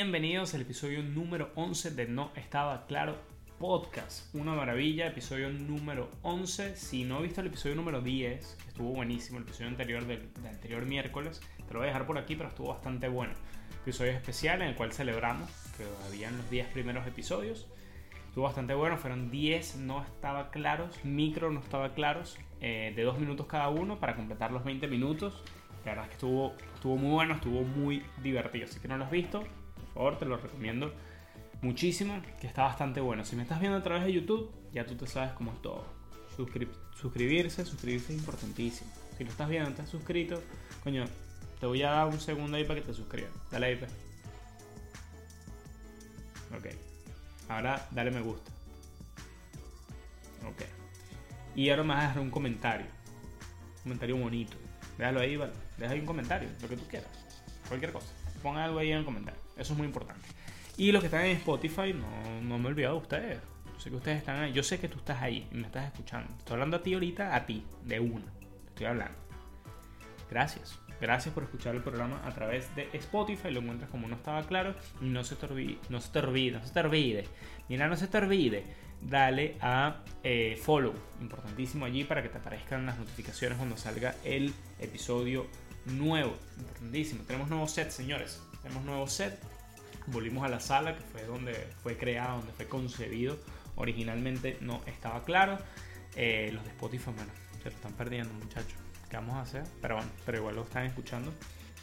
Bienvenidos al episodio número 11 de No Estaba Claro Podcast. Una maravilla, episodio número 11. Si no he visto el episodio número 10, que estuvo buenísimo, el episodio anterior del, anterior miércoles, te lo voy a dejar por aquí, pero estuvo bastante bueno. Episodio especial en el cual celebramos que habían los 10 primeros episodios. Estuvo bastante bueno, fueron 10, no estaba claros, micro no estaba claros, eh, de 2 minutos cada uno para completar los 20 minutos. La verdad es que estuvo, estuvo muy bueno, estuvo muy divertido. Si no lo has visto, favor, te lo recomiendo muchísimo, que está bastante bueno. Si me estás viendo a través de YouTube, ya tú te sabes cómo es todo. suscribirse, suscribirse es importantísimo. Si lo estás viendo, estás suscrito, coño, te voy a dar un segundo ahí para que te suscribas. Dale ahí, pues. Ok. Ahora dale me gusta. Ok. Y ahora me vas a dejar un comentario. Un comentario bonito. Déjalo ahí, vale. Deja ahí un comentario, lo que tú quieras. Cualquier cosa. Pon algo ahí en el comentario. Eso es muy importante. Y los que están en Spotify, no, no me he olvidado de ustedes. Yo sé que ustedes están ahí. Yo sé que tú estás ahí y me estás escuchando. Estoy hablando a ti ahorita, a ti, de una. Estoy hablando. Gracias. Gracias por escuchar el programa a través de Spotify. Lo encuentras como no estaba claro. No se te olvide, no se te olvide, no se te olvide. Mira, no se te olvide. Dale a eh, follow. Importantísimo allí para que te aparezcan las notificaciones cuando salga el episodio nuevo. Importantísimo. Tenemos nuevo set, señores. Tenemos nuevo set. Volvimos a la sala que fue donde fue creado, donde fue concebido. Originalmente no estaba claro. Eh, los de Spotify, bueno, se lo están perdiendo, muchachos. ¿Qué vamos a hacer? Pero bueno, pero igual lo están escuchando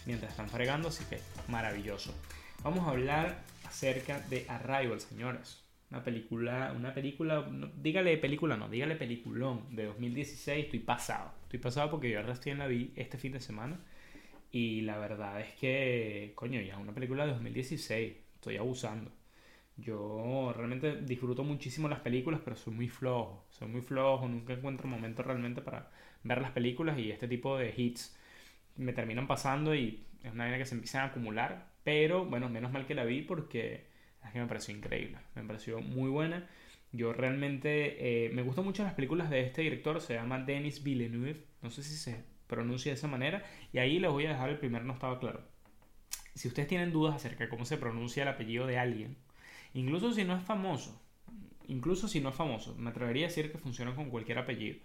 mientras están fregando, así que maravilloso. Vamos a hablar acerca de Arrival, señores. Una película, una película, dígale película, no, dígale peliculón de 2016. Estoy pasado, estoy pasado porque yo recién la vi este fin de semana. Y la verdad es que, coño, ya una película de 2016, estoy abusando. Yo realmente disfruto muchísimo las películas, pero soy muy flojo. Soy muy flojo, nunca encuentro momento realmente para ver las películas y este tipo de hits me terminan pasando y es una idea que se empiezan a acumular. Pero bueno, menos mal que la vi porque es que me pareció increíble, me pareció muy buena. Yo realmente eh, me gustan mucho las películas de este director, se llama Denis Villeneuve, no sé si se pronuncia de esa manera, y ahí les voy a dejar el primer no estaba claro. Si ustedes tienen dudas acerca de cómo se pronuncia el apellido de alguien, incluso si no es famoso, incluso si no es famoso, me atrevería a decir que funciona con cualquier apellido,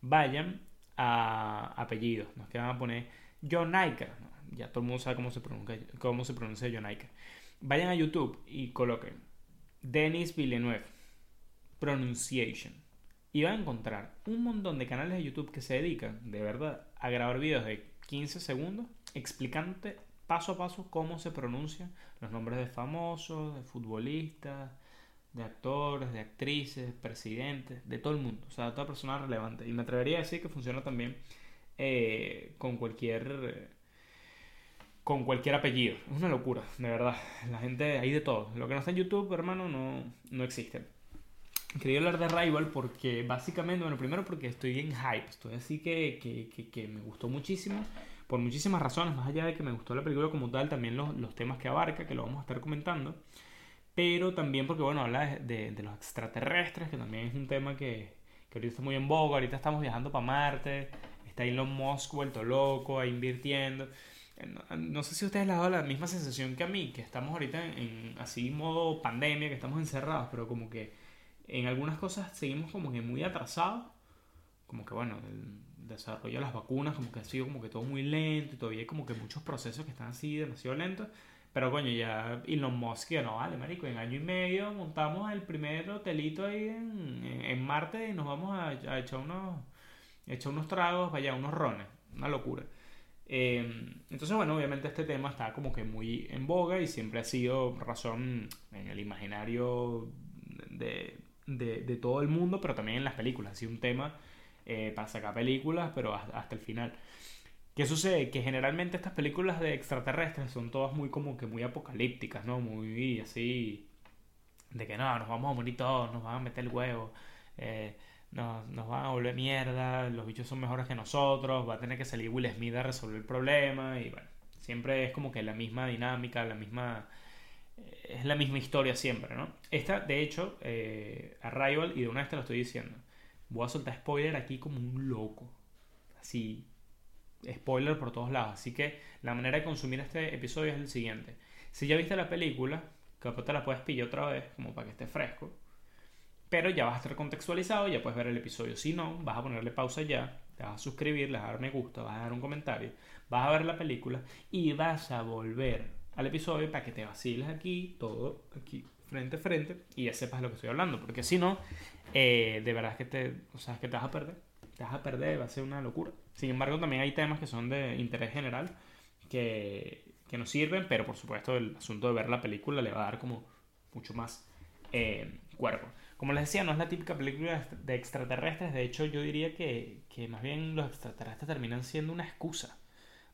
vayan a apellidos, nos que van a poner John Iker, ya todo el mundo sabe cómo se pronuncia, cómo se pronuncia John Iker. Vayan a YouTube y coloquen Denis Villeneuve Pronunciation y van a encontrar un montón de canales de YouTube que se dedican, de verdad, a grabar videos de 15 segundos explicándote paso a paso cómo se pronuncian los nombres de famosos, de futbolistas, de actores, de actrices, presidentes, de todo el mundo, o sea, de toda persona relevante. Y me atrevería a decir que funciona también eh, con cualquier con cualquier apellido. Es una locura, de verdad. La gente, hay de todo. Lo que no está en YouTube, hermano, no, no existe. Quería hablar de Rival porque básicamente, bueno, primero porque estoy en hype, estoy así que, que, que, me gustó muchísimo, por muchísimas razones, más allá de que me gustó la película como tal, también los, los temas que abarca, que lo vamos a estar comentando, pero también porque, bueno, habla de, los extraterrestres, que también es un tema que, que ahorita está muy en boga, ahorita estamos viajando para Marte, está Elon Musk vuelto loco, ahí invirtiendo. No, no, sé si ustedes les ha dado la misma sensación que a mí, que estamos ahorita en, en así modo pandemia, que estamos encerrados, pero como que en algunas cosas seguimos como que muy atrasados. Como que bueno, el desarrollo de las vacunas como que ha sido como que todo muy lento y todavía hay como que muchos procesos que están así demasiado lentos. Pero coño, ya Elon Musk ya no vale, marico. En año y medio montamos el primer hotelito ahí en, en Marte y nos vamos a, a, echar, unos, echar unos tragos, vaya, unos rones. Una locura. Eh, entonces, bueno, obviamente este tema está como que muy en boga y siempre ha sido razón en el imaginario de, de, todo el mundo, pero también en las películas. Sido un tema eh, para sacar películas, pero hasta, hasta, el final. ¿Qué sucede? Que generalmente estas películas de extraterrestres son todas muy como que muy apocalípticas, ¿no? Muy así, de que no, nos vamos a morir todos, nos van a meter el huevo, eh, nos, nos van a volver mierda, los bichos son mejores que nosotros, va a tener que salir Will Smith a resolver el problema y bueno, siempre es como que la misma dinámica, la misma es la misma historia siempre, ¿no? Esta, de hecho, eh, Arrival, y de una vez te lo estoy diciendo, voy a soltar spoiler aquí como un loco. Así, spoiler por todos lados. Así que la manera de consumir este episodio es el siguiente. Si ya viste la película, capaz te la puedes pillar otra vez, como para que esté fresco. Pero ya vas a estar contextualizado, ya puedes ver el episodio. Si no, vas a ponerle pausa ya, te vas a suscribir, le vas a dar me gusta, vas a dar un comentario, vas a ver la película y vas a volver al episodio para que te vaciles aquí, todo aquí, frente a frente, y ya sepas de lo que estoy hablando. Porque si no, eh, de verdad que te, o sea, que te vas a perder. Te vas a perder, va a ser una locura. Sin embargo, también hay temas que son de interés general que, que nos sirven, pero por supuesto el asunto de ver la película le va a dar como mucho más eh, cuerpo. Como les decía, no es la típica película de extraterrestres, de hecho yo diría que, que más bien los extraterrestres terminan siendo una excusa,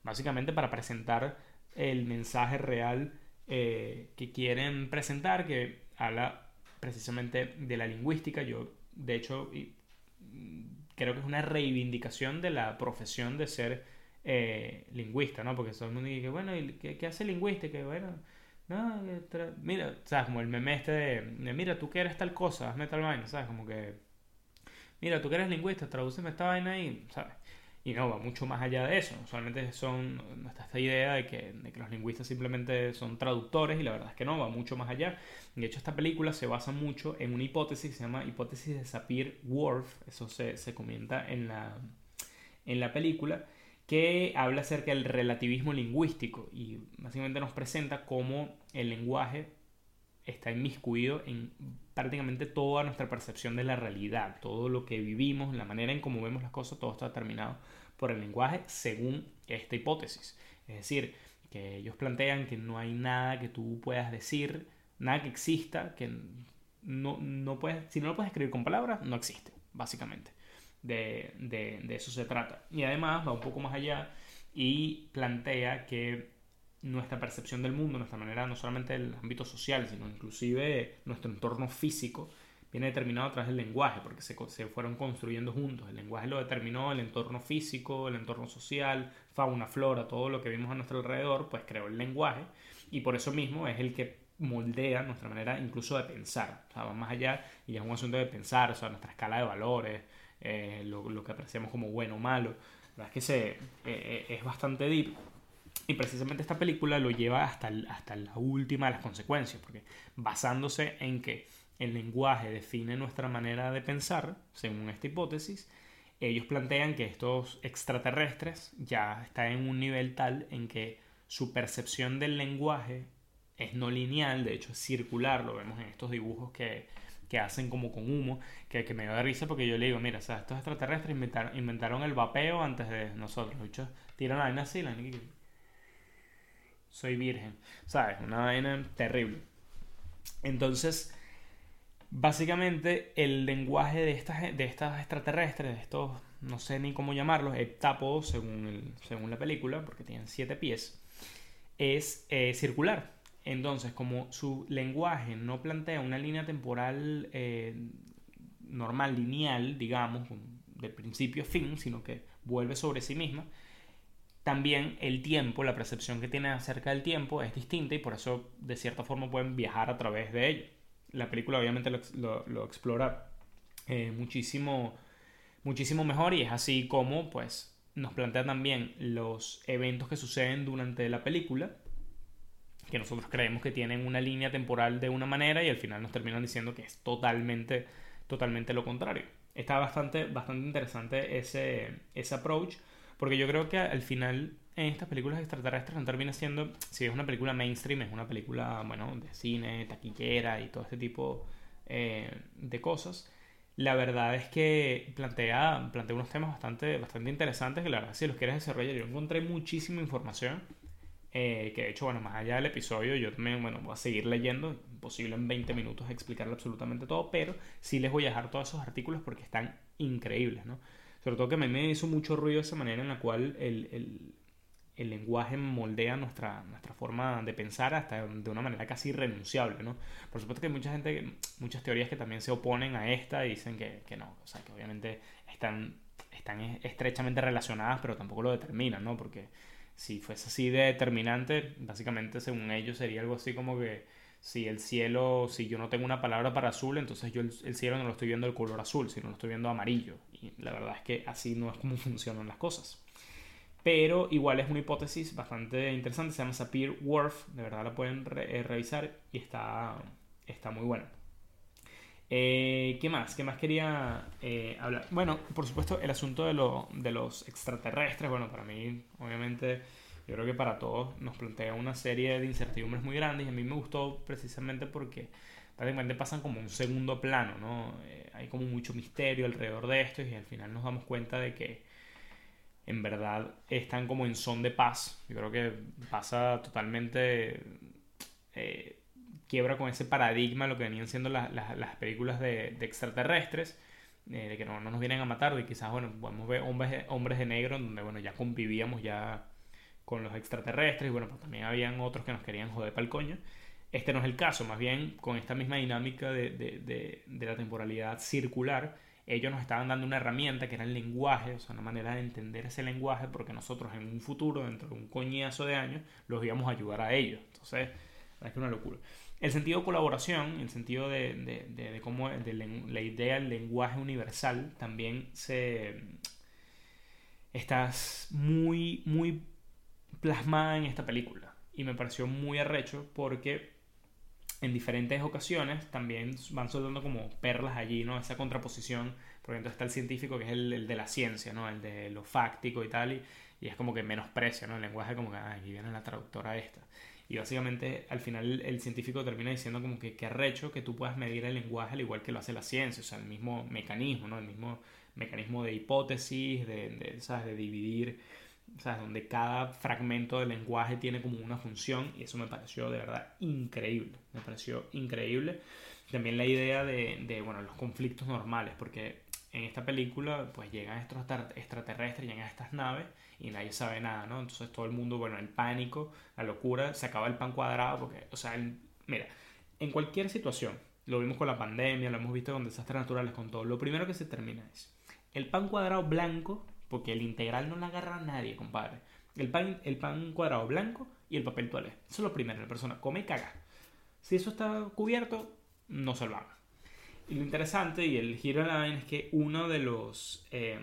básicamente para presentar el mensaje real eh, que quieren presentar, que habla precisamente de la lingüística. Yo, de hecho, mm, creo que es una reivindicación de la profesión de ser eh, lingüista, ¿no? Porque todo el mundo dice, bueno, ¿qué, qué hace lingüista? Que bueno, no, mira, ¿sabes? Como el meme este de, mira, tú que eres tal cosa, hazme tal vaina, ¿sabes? Como que, mira, tú que eres lingüista, tradúceme esta vaina y, ¿sabes? Y no, va mucho más allá de eso. Solamente son, está esta idea de que, de que, los lingüistas simplemente son traductores y la verdad es que no, va mucho más allá. De hecho, esta película se basa mucho en una hipótesis que se llama hipótesis de Sapir-Whorf. Eso se, se comenta en la, en la película que habla acerca del relativismo lingüístico y básicamente nos presenta cómo el lenguaje está inmiscuido en prácticamente toda nuestra percepción de la realidad, todo lo que vivimos, la manera en cómo vemos las cosas, todo está determinado por el lenguaje según esta hipótesis. Es decir, que ellos plantean que no hay nada que tú puedas decir, nada que exista, que no, no puedes, si no lo puedes escribir con palabras, no existe, básicamente. De, de, de eso se trata. Y además va un poco más allá y plantea que nuestra percepción del mundo, nuestra manera no solamente del ámbito social, sino inclusive nuestro entorno físico, viene determinado a través del lenguaje, porque se, se, fueron construyendo juntos. El lenguaje lo determinó el entorno físico, el entorno social, fauna, flora, todo lo que vimos a nuestro alrededor, pues creó el lenguaje y por eso mismo es el que moldea nuestra manera incluso de pensar. O sea, va más allá y es un asunto de pensar, o sea, nuestra escala de valores, eh, lo, que apreciamos como bueno o malo. La verdad es que se, eh, eh es bastante deep y precisamente esta película lo lleva hasta, hasta la última de las consecuencias, porque basándose en que el lenguaje define nuestra manera de pensar, según esta hipótesis, ellos plantean que estos extraterrestres ya están en un nivel tal en que su percepción del lenguaje es no lineal, de hecho es circular, lo vemos en estos dibujos que, que hacen como con humo, que, que me da risa porque yo le digo, mira, o estos extraterrestres inventaron, inventaron el vapeo antes de nosotros, hecho, tiran la vaina así, la soy virgen. ¿Sabes? Una vaina terrible. Entonces, básicamente el lenguaje de estas, de estas extraterrestres, de estos, no sé ni cómo llamarlos, heptápodos según, según la película, porque tienen siete pies, es eh, circular. Entonces, como su lenguaje no plantea una línea temporal eh, normal, lineal, digamos, de principio a fin, sino que vuelve sobre sí misma, también el tiempo, la percepción que tienen acerca del tiempo es distinta y por eso de cierta forma pueden viajar a través de ello. La película obviamente lo, lo, explora eh, muchísimo, muchísimo mejor y es así como pues nos plantea también los eventos que suceden durante la película que nosotros creemos que tienen una línea temporal de una manera y al final nos terminan diciendo que es totalmente, totalmente lo contrario. Está bastante, bastante interesante ese, ese approach porque yo creo que al final en estas películas extraterrestres no termina siendo, si es una película mainstream, es una película, bueno, de cine, taquillera y todo este tipo eh, de cosas. La verdad es que plantea, plantea unos temas bastante, bastante interesantes que la verdad si los quieres desarrollar, yo encontré muchísima información. Eh, que de hecho, bueno, más allá del episodio, yo también, bueno, voy a seguir leyendo, imposible en 20 minutos explicarle absolutamente todo, pero sí les voy a dejar todos esos artículos porque están increíbles, ¿no? Sobre todo que a mí me hizo mucho ruido esa manera en la cual el, el, el lenguaje moldea nuestra, nuestra forma de pensar hasta de una manera casi irrenunciable, ¿no? Por supuesto que hay mucha gente, muchas teorías que también se oponen a esta y dicen que, que no, o sea, que obviamente están, están estrechamente relacionadas, pero tampoco lo determinan, ¿no? Porque si fuese así de determinante, básicamente según ellos sería algo así como que si el cielo, si yo no tengo una palabra para azul, entonces yo el, cielo no lo estoy viendo el color azul, sino lo estoy viendo amarillo. La verdad es que así no es como funcionan las cosas. pero igual es una hipótesis bastante interesante, se llama Sapir Whorf, de verdad la pueden eh, revisar y está, está muy buena. Eh, ¿Qué más? ¿Qué más quería eh, hablar? Bueno, por supuesto, el asunto de, de los extraterrestres, bueno, para mí, obviamente, yo creo que para todos nos plantea una serie de incertidumbres muy grandes y a mí me gustó precisamente porque prácticamente pasan como un segundo plano, ¿no? hay como mucho misterio alrededor de esto y al final nos damos cuenta de que en verdad están como en son de paz. Yo creo que pasa totalmente... Eh, quiebra con ese paradigma lo que venían siendo las, películas de, extraterrestres, eh, de que no, nos vienen a matar, de quizás, bueno, podemos ver hombres, hombres de negro, donde, bueno, ya convivíamos ya con los extraterrestres, y bueno, pues también habían otros que nos querían joder para el coño. Este no es el caso, más bien con esta misma dinámica de, de la temporalidad circular, ellos nos estaban dando una herramienta que era el lenguaje, o sea, una manera de entender ese lenguaje, porque nosotros en un futuro, dentro de un coñazo de años, los íbamos a ayudar a ellos. Entonces, es que una locura. El sentido de colaboración, el sentido de, de, de, cómo de la idea del lenguaje universal también se estás muy, muy plasmada en esta película. Y me pareció muy arrecho porque en diferentes ocasiones también van soltando como perlas allí, ¿no? Esa contraposición, porque entonces está el científico que es el, de la ciencia, ¿no? El de lo fáctico y tal, y, es como que menosprecia, ¿no? El lenguaje como que, ah, aquí viene la traductora esta. Y básicamente al final el científico termina diciendo como que qué arrecho que tú puedas medir el lenguaje al igual que lo hace la ciencia, o sea, el mismo mecanismo, ¿no? El mismo mecanismo de hipótesis, de, de ¿sabes? De dividir o sea, donde cada fragmento del lenguaje tiene como una función y eso me pareció de verdad increíble, me pareció increíble. También la idea de, de bueno, los conflictos normales, porque en esta película pues llegan estos extraterrestres, llegan estas naves y nadie sabe nada, ¿no? Entonces todo el mundo, bueno, el pánico, la locura, se acaba el pan cuadrado porque, o sea, mira, en cualquier situación, lo vimos con la pandemia, lo hemos visto con desastres naturales, con todo, lo primero que se termina es el pan cuadrado blanco porque el integral no la agarra a nadie, compadre. El pan, el pan cuadrado blanco y el papel toalé. Eso es lo primero. La persona come y caga. Si eso está cubierto, no se lo haga. Y lo interesante y el giro de la vaina es que uno de los... Eh,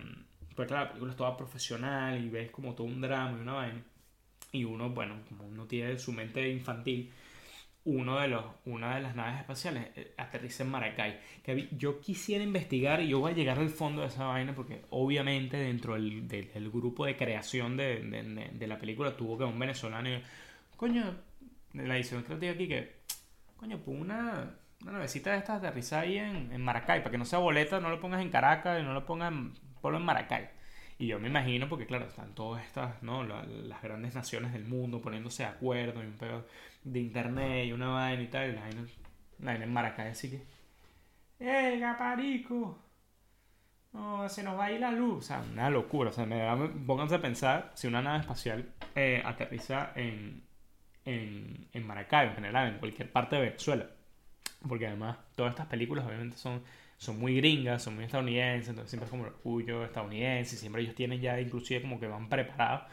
pues claro, la película es toda profesional y ves como todo un drama y una vaina. Y uno, bueno, como uno tiene su mente infantil, uno de los, una de las naves espaciales eh, aterriza en Maracay. Que yo quisiera investigar y yo voy a llegar al fondo de esa vaina porque obviamente dentro del, del, grupo de creación de, de, la película tuvo que un venezolano y, coño, la edición creativa aquí que, coño, pues una, una navecita de estas aterriza ahí en, en, Maracay, para que no sea boleta, no lo pongas en Caracas y no lo pongas en, ponlo en Maracay. Y yo me imagino, porque claro, están todas estas, ¿no? las grandes naciones del mundo poniéndose de acuerdo y un pedo de internet y una vaina y tal, y la vaina, la vaina en Maracay, así que, ¡eh, gaparico! No, se nos va a ir la luz. O sea, una locura. O sea, me, pónganse a pensar si una nave espacial eh, aterriza en, en, en Maracay, en general, en cualquier parte de Venezuela. Porque además, todas estas películas obviamente son son muy gringas, son muy estadounidenses, entonces siempre es como el orgullo estadounidense, siempre ellos tienen ya inclusive como que van preparados.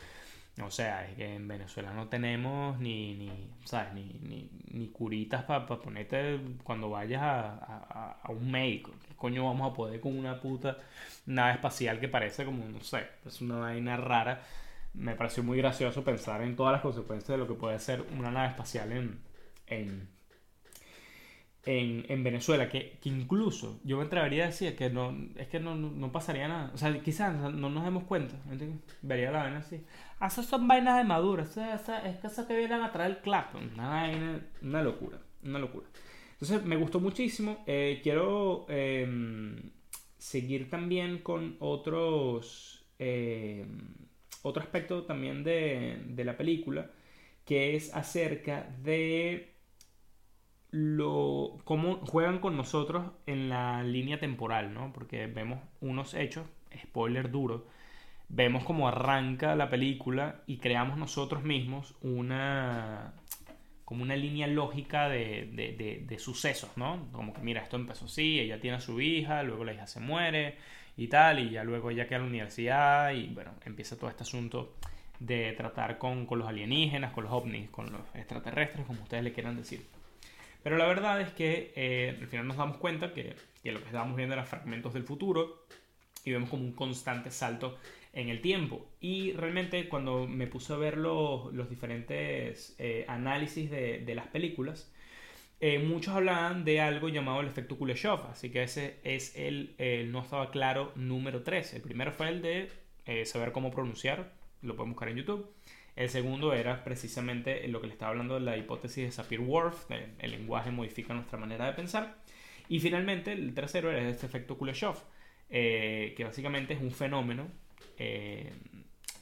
O sea, es que en Venezuela no tenemos ni, ni ¿sabes? Ni, ni, ni curitas para ponerte cuando vayas a, a, a, un médico. ¿Qué coño vamos a poder con una puta nave espacial que parece como, no sé, es una vaina rara? Me pareció muy gracioso pensar en todas las consecuencias de lo que puede ser una nave espacial en, en, en, en Venezuela, que, que, incluso yo me atrevería a decir que no, es que no, no pasaría nada. O sea, quizás no nos demos cuenta. Vería la vaina así. Ah, esas son vainas de madura. es que esas que vienen a traer el clap. Una una locura. Una locura. Entonces, me gustó muchísimo. Eh, quiero eh, seguir también con otros. Eh, otro aspecto también de, de la película. Que es acerca de lo, cómo juegan con nosotros en la línea temporal, ¿no? Porque vemos unos hechos, spoiler duro, vemos cómo arranca la película y creamos nosotros mismos una como una línea lógica de, de, sucesos, ¿no? Como que mira, esto empezó así, ella tiene a su hija, luego la hija se muere y tal, y ya luego ella queda en la universidad y bueno, empieza todo este asunto de tratar con, con los alienígenas, con los ovnis, con los extraterrestres, como ustedes le quieran decir. Pero la verdad es que eh, al final nos damos cuenta que, que, lo que estábamos viendo eran fragmentos del futuro y vemos como un constante salto en el tiempo. Y realmente cuando me puse a ver los, los diferentes eh, análisis de, de, las películas, eh, muchos hablaban de algo llamado el efecto Kuleshov, así que ese es el, el no estaba claro número 3. El primero fue el de eh, saber cómo pronunciar, lo pueden buscar en YouTube. El segundo era precisamente lo que le estaba hablando de la hipótesis de Sapir-Whorf, el lenguaje modifica nuestra manera de pensar. Y finalmente el tercero era este efecto Kuleshov, que básicamente es un fenómeno eh,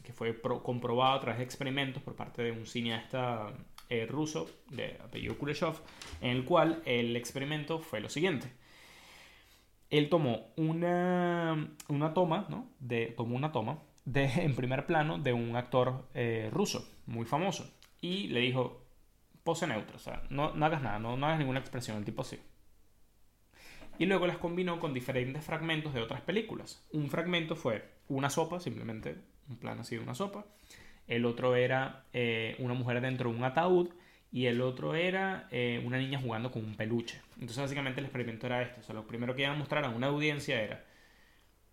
que fue comprobado a través de experimentos por parte de un cineasta eh, ruso de apellido Kuleshov, en el cual el experimento fue lo siguiente. Él tomó una, una toma, ¿no? De, tomó una toma de, en primer plano de un actor eh, ruso muy famoso y le dijo, pose neutra, o sea, no, no hagas nada, no, no hagas ninguna expresión, el tipo sí y luego las combinó con diferentes fragmentos de otras películas. Un fragmento fue una sopa, simplemente un plan así de una sopa. El otro era eh, una mujer dentro de un ataúd y el otro era eh, una niña jugando con un peluche. Entonces básicamente el experimento era esto. O sea, lo primero que iban a mostrar a una audiencia era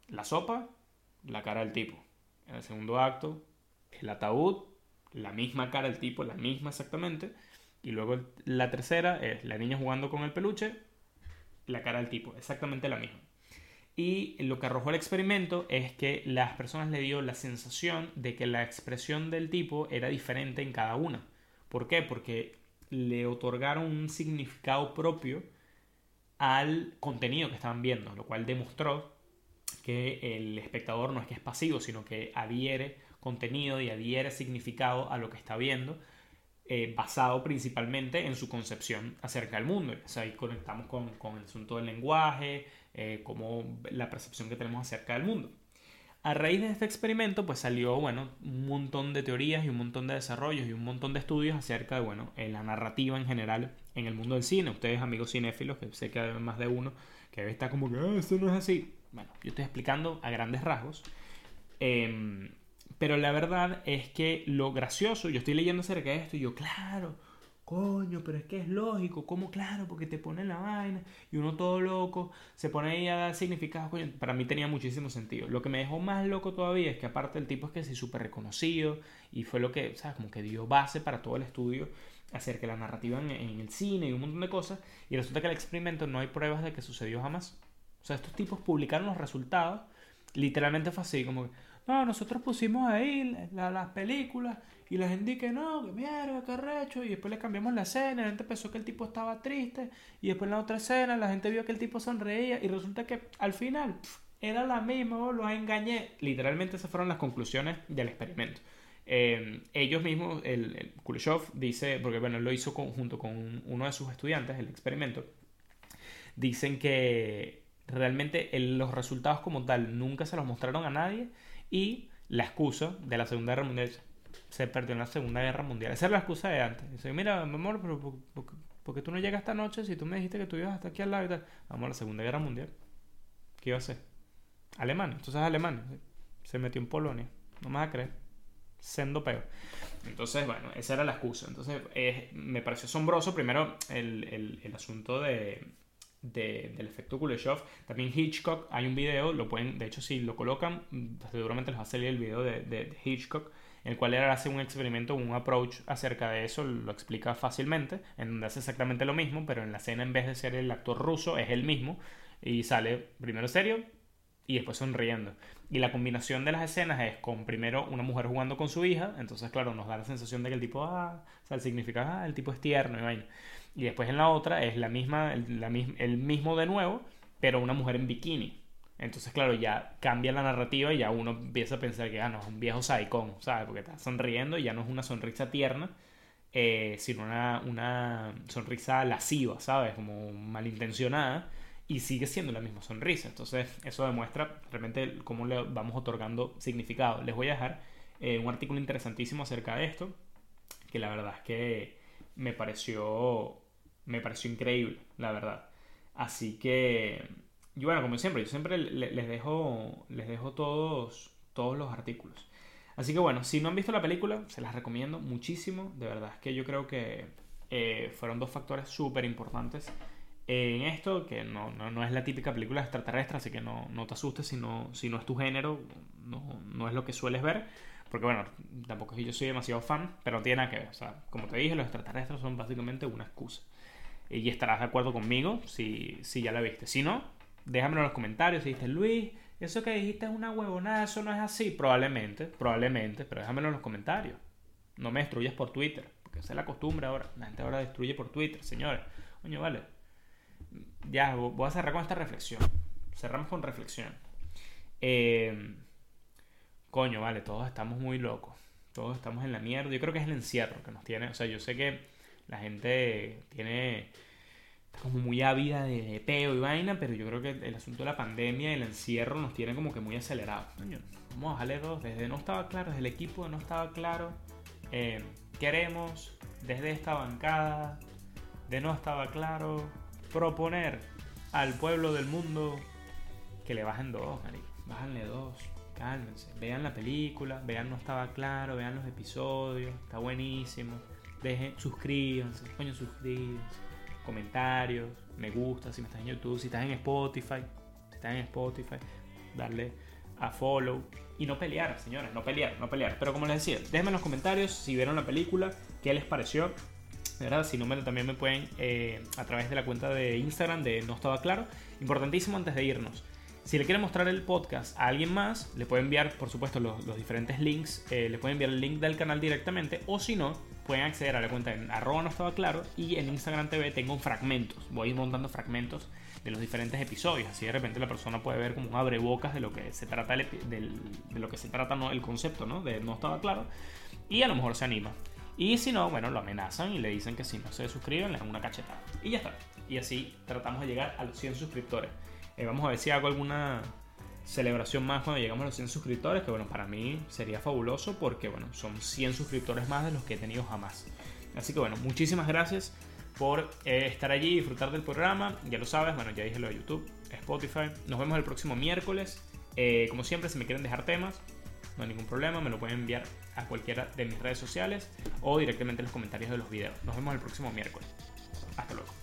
la sopa, la cara del tipo. En el segundo acto, el ataúd, la misma cara del tipo, la misma exactamente. Y luego la tercera es la niña jugando con el peluche, la cara del tipo, exactamente la misma. Y lo que arrojó el experimento es que las personas le dio la sensación de que la expresión del tipo era diferente en cada una. ¿Por qué? Porque le otorgaron un significado propio al contenido que estaban viendo, lo cual demostró el espectador no es que es pasivo, sino que adhiere contenido y adhiere significado a lo que está viendo, eh, basado principalmente en su concepción acerca del mundo. O sea, ahí conectamos con, con el asunto del lenguaje, eh, como la percepción que tenemos acerca del mundo. A raíz de este experimento, pues salió, bueno, un montón de teorías y un montón de desarrollos y un montón de estudios acerca de, bueno, eh, la narrativa en general en el mundo del cine. Ustedes, amigos cinéfilos, que sé que hay más de uno, que está como que, ah, esto no es así. Bueno, yo estoy explicando a grandes rasgos. Eh, pero la verdad es que lo gracioso, yo estoy leyendo acerca de esto y yo, claro, coño, pero es que es lógico, ¿cómo claro? Porque te ponen la vaina y uno todo loco se pone ahí a dar significado, coño, para mí tenía muchísimo sentido. Lo que me dejó más loco todavía es que aparte el tipo es que sí súper reconocido y fue lo que, ¿sabes? Como que dio base para todo el estudio acerca de la narrativa en, en el cine y un montón de cosas y resulta que el experimento no hay pruebas de que sucedió jamás. O sea, estos tipos publicaron los resultados, literalmente fue así, como que no, nosotros pusimos ahí las películas y la gente que no, que mierda, que recho. Y después le cambiamos la escena, la gente pensó que el tipo estaba triste. Y después en la otra escena la gente vio que el tipo sonreía. Y resulta que al final era la misma, oh, lo engañé. Literalmente esas fueron las conclusiones del experimento. Em, ellos mismos, el, el Kuleshov dice, porque bueno, lo hizo junto con uno de sus estudiantes, el experimento, dicen que realmente los resultados como tal nunca se los mostraron a nadie y la excusa de la Segunda Guerra Mundial se perdió en la Segunda Guerra Mundial. Esa era la excusa de antes. Dice, mira, mi amor, pero ¿por, qué tú no llegas esta noche si tú me dijiste que tú ibas hasta aquí al lado y? Vamos a la Segunda Guerra Mundial. ¿Qué iba a hacer? Alemania. Entonces Alemania se metió en Polonia. No me vas a creer. Sendo peor. Entonces, bueno, esa era la excusa. Entonces, me pareció asombroso primero el, el asunto de, del efecto Kuleshov. También Hitchcock, hay un video, lo pueden, de hecho si lo colocan, seguramente les va a salir el video de, Hitchcock, en el cual él hace un experimento, un approach acerca de eso, lo explica fácilmente, en donde hace exactamente lo mismo, pero en la escena en vez de ser el actor ruso, es el mismo, y sale primero serio y después sonriendo. Y la combinación de las escenas es con primero una mujer jugando con su hija, entonces claro, nos da la sensación de que el tipo, ah, o sea, el significado, ah, el tipo es tierno y vaina. Y después en la otra es la misma, el, el mismo de nuevo, pero una mujer en bikini. Entonces, claro, ya cambia la narrativa y ya uno empieza a pensar que, ah, no, es un viejo saicón, ¿sabes? Porque está sonriendo y ya no es una sonrisa tierna, eh, sino una, una sonrisa lasciva, ¿sabes? Como malintencionada y sigue siendo la misma sonrisa. Entonces, eso demuestra realmente cómo le vamos otorgando significado. Les voy a dejar eh, un artículo interesantísimo acerca de esto, que la verdad es que me pareció me pareció increíble, la verdad. Así que, y bueno, como siempre, yo siempre les dejo, les dejo todos, todos los artículos. Así que bueno, si no han visto la película, se las recomiendo muchísimo. De verdad es que yo creo que eh, fueron dos factores súper importantes en esto, que no, no, no, es la típica película extraterrestre, así que no, no te asustes si no, si no es tu género, no, no es lo que sueles ver. Porque bueno, tampoco es que yo soy demasiado fan, pero no tiene nada que ver. O sea, como te dije, los extraterrestres son básicamente una excusa. Y estarás de acuerdo conmigo si, si ya la viste. Si no, déjamelo en los comentarios. Si dijiste, Luis, eso que dijiste es una huevonada, eso no es así. Probablemente, probablemente, pero déjamelo en los comentarios. No me destruyas por Twitter, porque esa es la costumbre ahora. La gente ahora destruye por Twitter, señores. Coño, vale. Ya, voy a cerrar con esta reflexión. Cerramos con reflexión. Eh, coño, vale, todos estamos muy locos. Todos estamos en la mierda. Yo creo que es el encierro que nos tiene. O sea, yo sé que la gente tiene como muy ávida de, peo y vaina, pero yo creo que el asunto de la pandemia y el encierro nos tiene como que muy acelerados. vamos a bajarle dos. Desde no estaba claro, desde el equipo no estaba claro. Eh, queremos, desde esta bancada, de no estaba claro, proponer al pueblo del mundo que le bajen dos, marico. Bájenle dos, cálmense. Vean la película, vean no estaba claro, vean los episodios, está buenísimo. Dejen, suscríbanse, coño, suscríbanse comentarios, me gusta si me estás en YouTube, si estás en Spotify, si estás en Spotify, darle a follow y no pelear, señores, no pelear, no pelear. Pero como les decía, déjenme en los comentarios si vieron la película, qué les pareció. ¿verdad? Si no, me, también me pueden eh, a través de la cuenta de Instagram de No Estaba Claro. Importantísimo antes de irnos. Si le quieren mostrar el podcast a alguien más, le pueden enviar, por supuesto, los, diferentes links. Eh, le pueden enviar el link del canal directamente. O si no, pueden acceder a la cuenta en arroba no estaba claro. Y en Instagram TV tengo fragmentos. Voy montando fragmentos de los diferentes episodios. Así de repente la persona puede ver como un abrebocas de lo que se trata, el, de lo que se trata ¿no? el concepto, ¿no? De no estaba claro. Y a lo mejor se anima. Y si no, bueno, lo amenazan y le dicen que si no se suscriben, le dan una cachetada. Y ya está. Y así tratamos de llegar a los 100 suscriptores. Eh, vamos a ver si hago alguna celebración más cuando llegamos a los 100 suscriptores, que bueno, para mí sería fabuloso porque bueno, son 100 suscriptores más de los que he tenido jamás. Así que bueno, muchísimas gracias por eh, estar allí y disfrutar del programa. Ya lo sabes, bueno, ya dije lo de YouTube, Spotify. Nos vemos el próximo miércoles. Eh, como siempre, si me quieren dejar temas, no hay ningún problema, me lo pueden enviar a cualquiera de mis redes sociales o directamente en los comentarios de los videos. Nos vemos el próximo miércoles. Hasta luego.